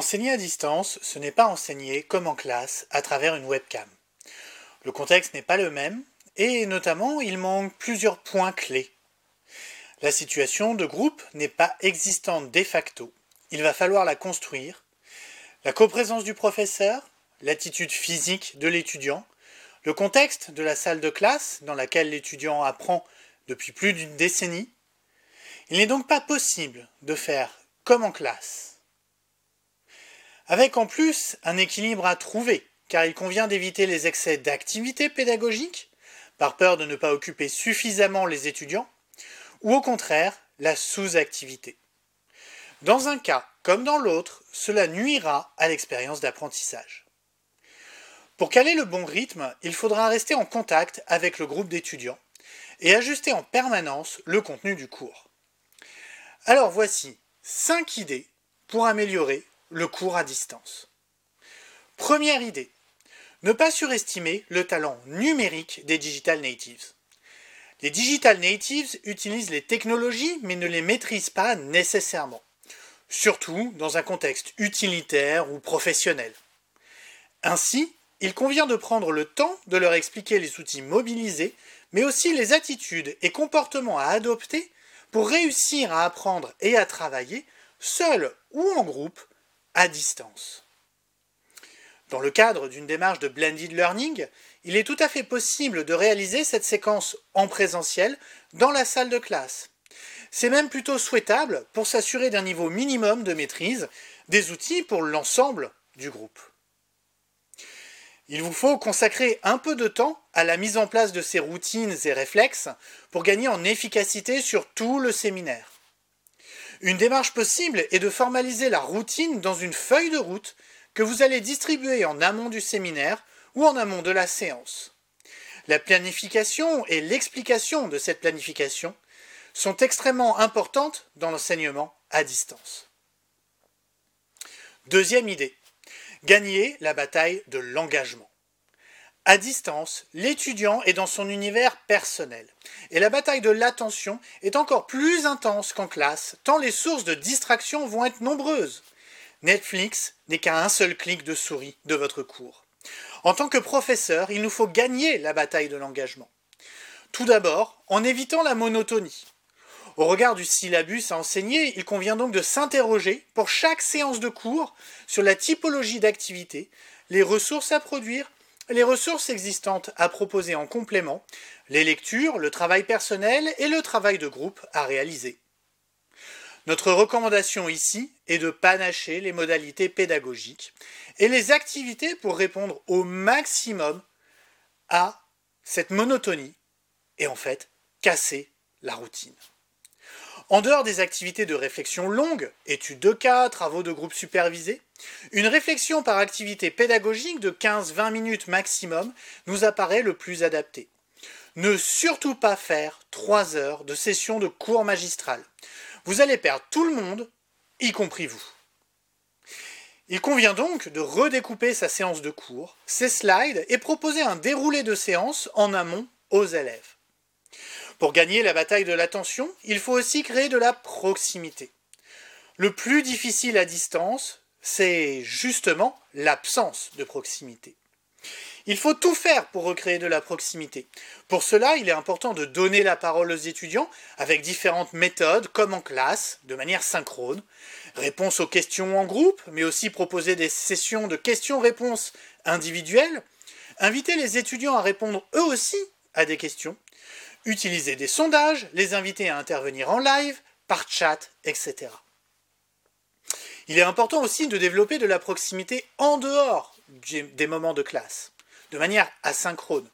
Enseigner à distance, ce n'est pas enseigner comme en classe à travers une webcam. Le contexte n'est pas le même et notamment il manque plusieurs points clés. La situation de groupe n'est pas existante de facto. Il va falloir la construire. La coprésence du professeur, l'attitude physique de l'étudiant, le contexte de la salle de classe dans laquelle l'étudiant apprend depuis plus d'une décennie. Il n'est donc pas possible de faire comme en classe. Avec en plus un équilibre à trouver, car il convient d'éviter les excès d'activité pédagogique, par peur de ne pas occuper suffisamment les étudiants, ou au contraire la sous-activité. Dans un cas comme dans l'autre, cela nuira à l'expérience d'apprentissage. Pour caler le bon rythme, il faudra rester en contact avec le groupe d'étudiants et ajuster en permanence le contenu du cours. Alors voici 5 idées pour améliorer le cours à distance. Première idée, ne pas surestimer le talent numérique des digital natives. Les digital natives utilisent les technologies mais ne les maîtrisent pas nécessairement, surtout dans un contexte utilitaire ou professionnel. Ainsi, il convient de prendre le temps de leur expliquer les outils mobilisés, mais aussi les attitudes et comportements à adopter pour réussir à apprendre et à travailler, seul ou en groupe, à distance. Dans le cadre d'une démarche de blended learning, il est tout à fait possible de réaliser cette séquence en présentiel dans la salle de classe. C'est même plutôt souhaitable pour s'assurer d'un niveau minimum de maîtrise des outils pour l'ensemble du groupe. Il vous faut consacrer un peu de temps à la mise en place de ces routines et réflexes pour gagner en efficacité sur tout le séminaire. Une démarche possible est de formaliser la routine dans une feuille de route que vous allez distribuer en amont du séminaire ou en amont de la séance. La planification et l'explication de cette planification sont extrêmement importantes dans l'enseignement à distance. Deuxième idée, Gagner la bataille de l'engagement. À distance, l'étudiant est dans son univers personnel. Et la bataille de l'attention est encore plus intense qu'en classe, tant les sources de distraction vont être nombreuses. Netflix n'est qu'à un seul clic de souris de votre cours. En tant que professeur, il nous faut gagner la bataille de l'engagement. Tout d'abord, en évitant la monotonie. Au regard du syllabus à enseigner, il convient donc de s'interroger pour chaque séance de cours sur la typologie d'activité, les ressources à produire, les ressources existantes à proposer en complément, les lectures, le travail personnel et le travail de groupe à réaliser. Notre recommandation ici est de panacher les modalités pédagogiques et les activités pour répondre au maximum à cette monotonie et en fait casser la routine. En dehors des activités de réflexion longue, études de cas, travaux de groupe supervisés, une réflexion par activité pédagogique de 15-20 minutes maximum nous apparaît le plus adapté. Ne surtout pas faire 3 heures de session de cours magistral. Vous allez perdre tout le monde, y compris vous. Il convient donc de redécouper sa séance de cours, ses slides et proposer un déroulé de séance en amont aux élèves. Pour gagner la bataille de l'attention, il faut aussi créer de la proximité. Le plus difficile à distance, c'est justement l'absence de proximité. Il faut tout faire pour recréer de la proximité. Pour cela, il est important de donner la parole aux étudiants avec différentes méthodes, comme en classe, de manière synchrone. Réponse aux questions en groupe, mais aussi proposer des sessions de questions-réponses individuelles. Inviter les étudiants à répondre eux aussi à des questions utiliser des sondages, les inviter à intervenir en live, par chat, etc. Il est important aussi de développer de la proximité en dehors des moments de classe, de manière asynchrone.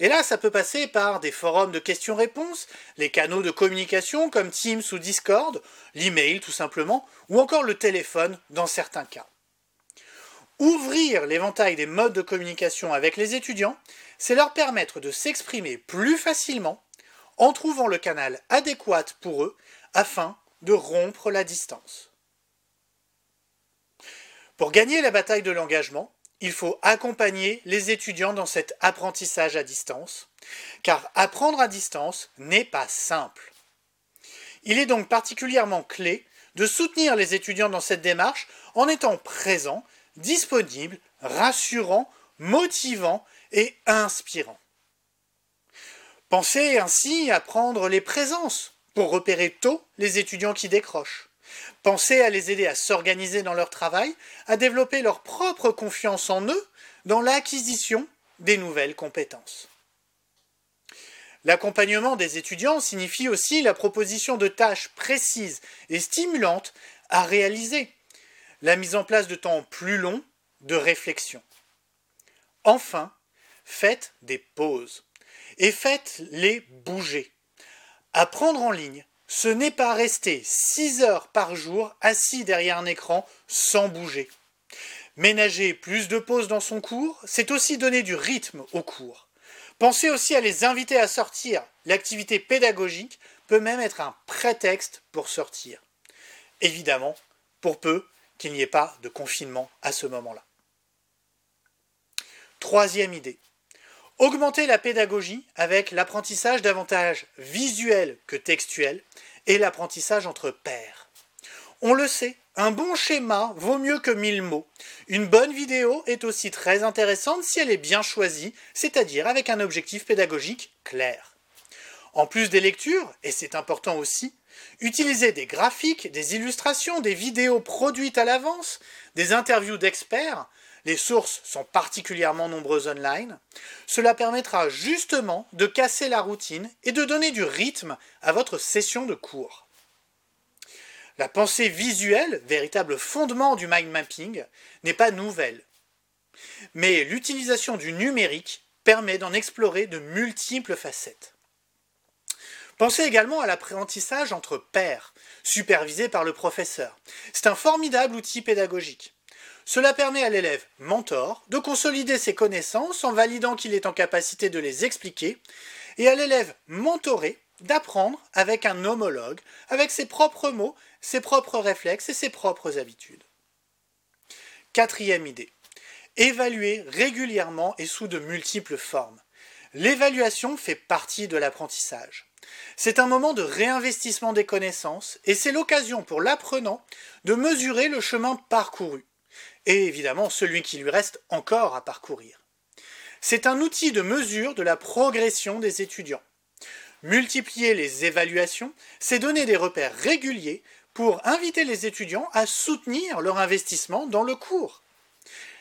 Et là, ça peut passer par des forums de questions-réponses, les canaux de communication comme Teams ou Discord, l'email tout simplement, ou encore le téléphone dans certains cas. Ouvrir l'éventail des modes de communication avec les étudiants, c'est leur permettre de s'exprimer plus facilement en trouvant le canal adéquat pour eux afin de rompre la distance. Pour gagner la bataille de l'engagement, il faut accompagner les étudiants dans cet apprentissage à distance, car apprendre à distance n'est pas simple. Il est donc particulièrement clé de soutenir les étudiants dans cette démarche en étant présent, disponible, rassurant, motivant et inspirant. Pensez ainsi à prendre les présences pour repérer tôt les étudiants qui décrochent. Pensez à les aider à s'organiser dans leur travail, à développer leur propre confiance en eux dans l'acquisition des nouvelles compétences. L'accompagnement des étudiants signifie aussi la proposition de tâches précises et stimulantes à réaliser, la mise en place de temps plus longs de réflexion. Enfin, faites des pauses et faites-les bouger. Apprendre en ligne, ce n'est pas rester 6 heures par jour assis derrière un écran sans bouger. Ménager plus de pauses dans son cours, c'est aussi donner du rythme au cours. Pensez aussi à les inviter à sortir. L'activité pédagogique peut même être un prétexte pour sortir. Évidemment, pour peu qu'il n'y ait pas de confinement à ce moment-là. Troisième idée. Augmenter la pédagogie avec l'apprentissage davantage visuel que textuel et l'apprentissage entre pairs. On le sait, un bon schéma vaut mieux que mille mots. Une bonne vidéo est aussi très intéressante si elle est bien choisie, c'est-à-dire avec un objectif pédagogique clair. En plus des lectures, et c'est important aussi, utiliser des graphiques, des illustrations, des vidéos produites à l'avance, des interviews d'experts, les sources sont particulièrement nombreuses online, cela permettra justement de casser la routine et de donner du rythme à votre session de cours. La pensée visuelle, véritable fondement du mind mapping, n'est pas nouvelle. Mais l'utilisation du numérique permet d'en explorer de multiples facettes. Pensez également à l'apprentissage entre pairs, supervisé par le professeur. C'est un formidable outil pédagogique. Cela permet à l'élève mentor de consolider ses connaissances en validant qu'il est en capacité de les expliquer, et à l'élève mentoré d'apprendre avec un homologue, avec ses propres mots, ses propres réflexes et ses propres habitudes. Quatrième idée. Évaluer régulièrement et sous de multiples formes. L'évaluation fait partie de l'apprentissage. C'est un moment de réinvestissement des connaissances et c'est l'occasion pour l'apprenant de mesurer le chemin parcouru et évidemment celui qui lui reste encore à parcourir. C'est un outil de mesure de la progression des étudiants. Multiplier les évaluations, c'est donner des repères réguliers pour inviter les étudiants à soutenir leur investissement dans le cours.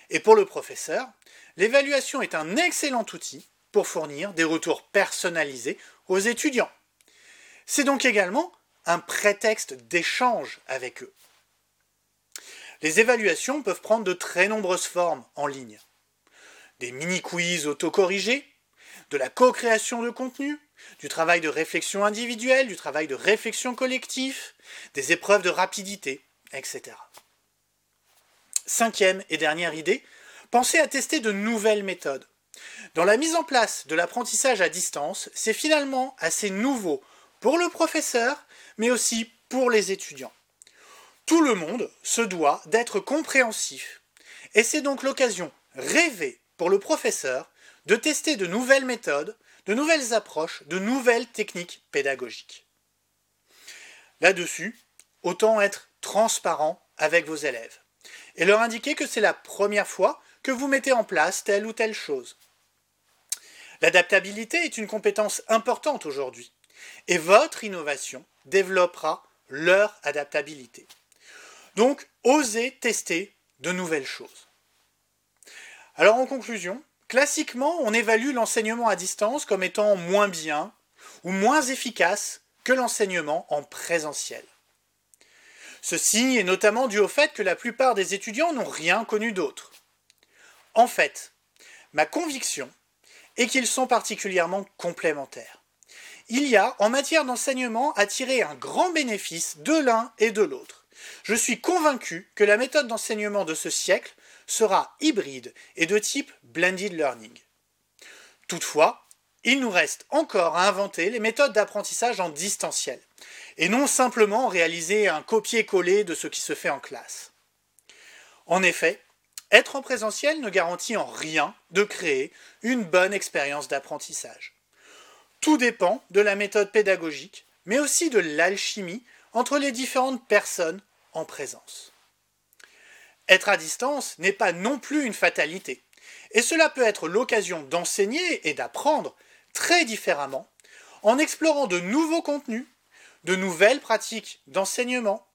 Et pour le professeur, l'évaluation est un excellent outil pour fournir des retours personnalisés aux étudiants. C'est donc également un prétexte d'échange avec eux. Les évaluations peuvent prendre de très nombreuses formes en ligne. Des mini-quiz autocorrigés, de la co-création de contenu, du travail de réflexion individuelle, du travail de réflexion collectif, des épreuves de rapidité, etc. Cinquième et dernière idée, pensez à tester de nouvelles méthodes. Dans la mise en place de l'apprentissage à distance, c'est finalement assez nouveau pour le professeur, mais aussi pour les étudiants. Tout le monde se doit d'être compréhensif. Et c'est donc l'occasion rêvée pour le professeur de tester de nouvelles méthodes, de nouvelles approches, de nouvelles techniques pédagogiques. Là-dessus, autant être transparent avec vos élèves et leur indiquer que c'est la première fois que vous mettez en place telle ou telle chose. L'adaptabilité est une compétence importante aujourd'hui et votre innovation développera leur adaptabilité. Donc, osez tester de nouvelles choses. Alors en conclusion, classiquement, on évalue l'enseignement à distance comme étant moins bien ou moins efficace que l'enseignement en présentiel. Ceci est notamment dû au fait que la plupart des étudiants n'ont rien connu d'autre. En fait, ma conviction est qu'ils sont particulièrement complémentaires. Il y a en matière d'enseignement à tirer un grand bénéfice de l'un et de l'autre. Je suis convaincu que la méthode d'enseignement de ce siècle sera hybride et de type blended learning. Toutefois, il nous reste encore à inventer les méthodes d'apprentissage en distanciel, et non simplement réaliser un copier-coller de ce qui se fait en classe. En effet, être en présentiel ne garantit en rien de créer une bonne expérience d'apprentissage. Tout dépend de la méthode pédagogique, mais aussi de l'alchimie entre les différentes personnes en présence. être à distance n'est pas non plus une fatalité. Et cela peut être l'occasion d'enseigner et d'apprendre très différemment en explorant de nouveaux contenus, de nouvelles pratiques d'enseignement,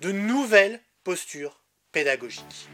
de nouvelles postures pédagogiques.